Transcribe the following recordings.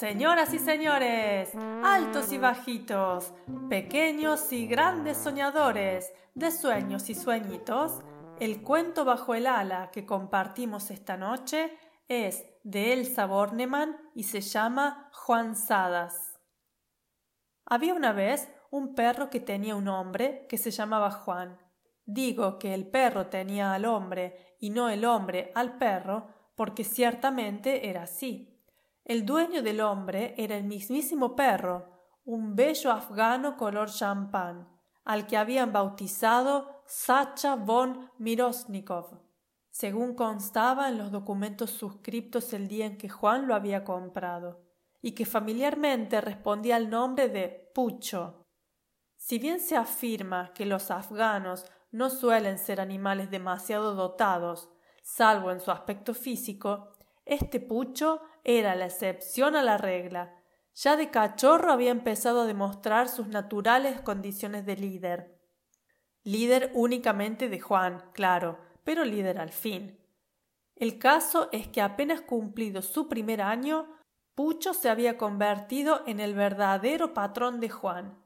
Señoras y señores, altos y bajitos, pequeños y grandes soñadores, de sueños y sueñitos, el cuento bajo el ala que compartimos esta noche es de Elsa Bornemann y se llama Juan Sadas. Había una vez un perro que tenía un hombre que se llamaba Juan. Digo que el perro tenía al hombre y no el hombre al perro porque ciertamente era así. El dueño del hombre era el mismísimo perro, un bello afgano color champán, al que habían bautizado Sacha von Mirosnikov, según constaba en los documentos suscriptos el día en que Juan lo había comprado, y que familiarmente respondía al nombre de Pucho. Si bien se afirma que los afganos no suelen ser animales demasiado dotados, salvo en su aspecto físico, este Pucho era la excepción a la regla. Ya de cachorro había empezado a demostrar sus naturales condiciones de líder. Líder únicamente de Juan, claro, pero líder al fin. El caso es que apenas cumplido su primer año, Pucho se había convertido en el verdadero patrón de Juan.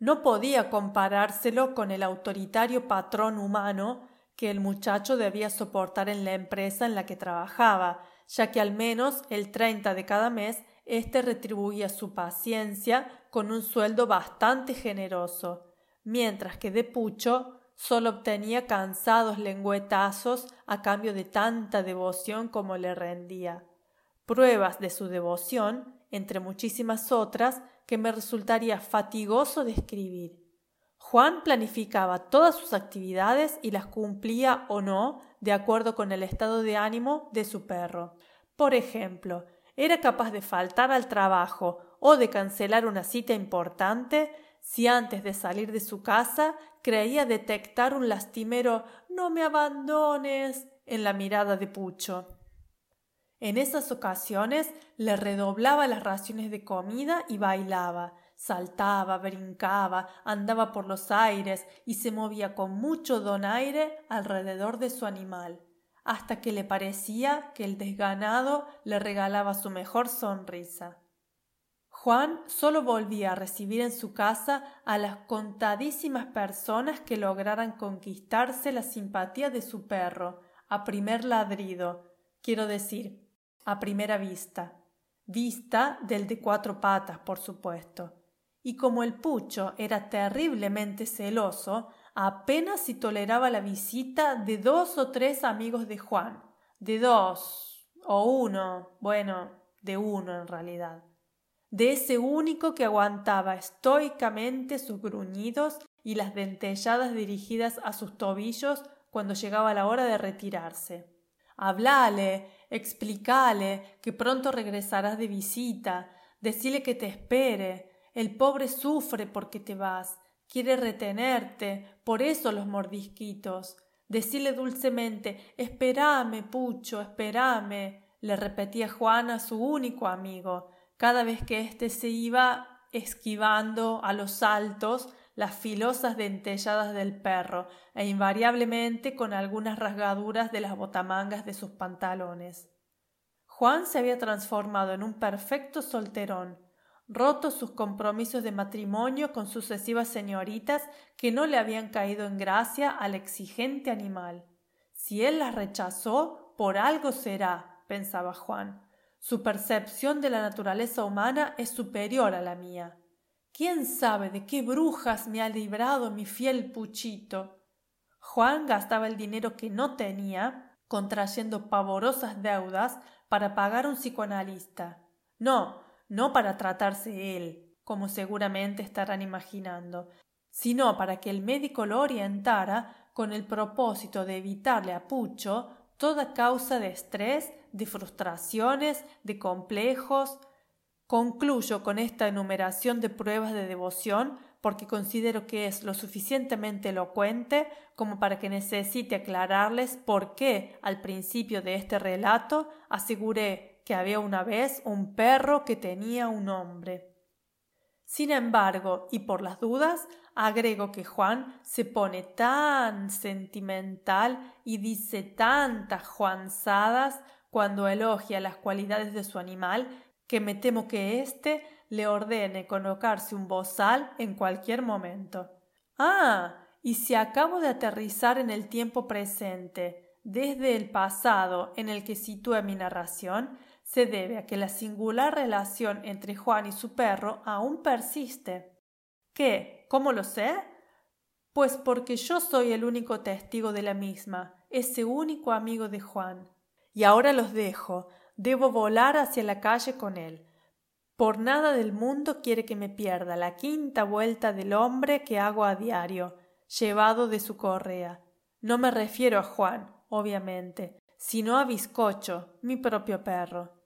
No podía comparárselo con el autoritario patrón humano que el muchacho debía soportar en la empresa en la que trabajaba, ya que al menos el 30 de cada mes éste retribuía su paciencia con un sueldo bastante generoso, mientras que de Pucho solo obtenía cansados lengüetazos a cambio de tanta devoción como le rendía. Pruebas de su devoción, entre muchísimas otras, que me resultaría fatigoso describir. Juan planificaba todas sus actividades y las cumplía o no de acuerdo con el estado de ánimo de su perro. Por ejemplo, era capaz de faltar al trabajo o de cancelar una cita importante si antes de salir de su casa creía detectar un lastimero no me abandones en la mirada de Pucho. En esas ocasiones le redoblaba las raciones de comida y bailaba, saltaba, brincaba, andaba por los aires y se movía con mucho donaire alrededor de su animal, hasta que le parecía que el desganado le regalaba su mejor sonrisa. Juan solo volvía a recibir en su casa a las contadísimas personas que lograran conquistarse la simpatía de su perro, a primer ladrido, quiero decir, a primera vista, vista del de cuatro patas, por supuesto. Y como el pucho era terriblemente celoso, apenas si toleraba la visita de dos o tres amigos de Juan, de dos o uno, bueno, de uno en realidad, de ese único que aguantaba estoicamente sus gruñidos y las dentelladas dirigidas a sus tobillos cuando llegaba la hora de retirarse. Hablale, explicale que pronto regresarás de visita, decile que te espere. El pobre sufre porque te vas, quiere retenerte, por eso los mordisquitos. Decile dulcemente Esperame, Pucho, esperame, le repetía Juana su único amigo, cada vez que éste se iba esquivando a los saltos las filosas dentelladas del perro, e invariablemente con algunas rasgaduras de las botamangas de sus pantalones. Juan se había transformado en un perfecto solterón, roto sus compromisos de matrimonio con sucesivas señoritas que no le habían caído en gracia al exigente animal. Si él las rechazó, por algo será, pensaba Juan. Su percepción de la naturaleza humana es superior a la mía. ¿Quién sabe de qué brujas me ha librado mi fiel Puchito? Juan gastaba el dinero que no tenía, contrayendo pavorosas deudas para pagar un psicoanalista. No, no para tratarse él, como seguramente estarán imaginando, sino para que el médico lo orientara con el propósito de evitarle a Pucho toda causa de estrés, de frustraciones, de complejos, Concluyo con esta enumeración de pruebas de devoción porque considero que es lo suficientemente elocuente como para que necesite aclararles por qué al principio de este relato aseguré que había una vez un perro que tenía un hombre. Sin embargo, y por las dudas, agrego que Juan se pone tan sentimental y dice tantas juanzadas cuando elogia las cualidades de su animal que me temo que éste le ordene colocarse un bozal en cualquier momento. Ah, y si acabo de aterrizar en el tiempo presente, desde el pasado en el que sitúe mi narración, se debe a que la singular relación entre Juan y su perro aún persiste. ¿Qué? ¿Cómo lo sé? Pues porque yo soy el único testigo de la misma, ese único amigo de Juan. Y ahora los dejo, Debo volar hacia la calle con él. Por nada del mundo quiere que me pierda la quinta vuelta del hombre que hago a diario, llevado de su correa. No me refiero a Juan, obviamente, sino a Bizcocho, mi propio perro.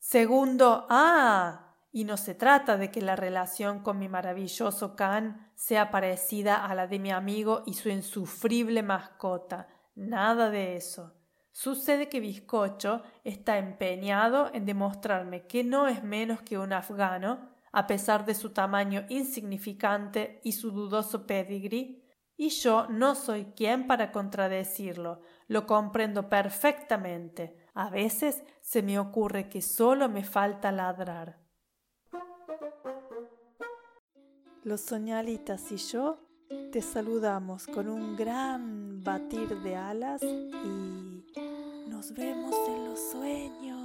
Segundo, ah. Y no se trata de que la relación con mi maravilloso can sea parecida a la de mi amigo y su insufrible mascota. Nada de eso. Sucede que Bizcocho está empeñado en demostrarme que no es menos que un afgano, a pesar de su tamaño insignificante y su dudoso pedigree, y yo no soy quien para contradecirlo, lo comprendo perfectamente. A veces se me ocurre que solo me falta ladrar. Los soñalitas y yo te saludamos con un gran batir de alas y nos vemos en los sueños.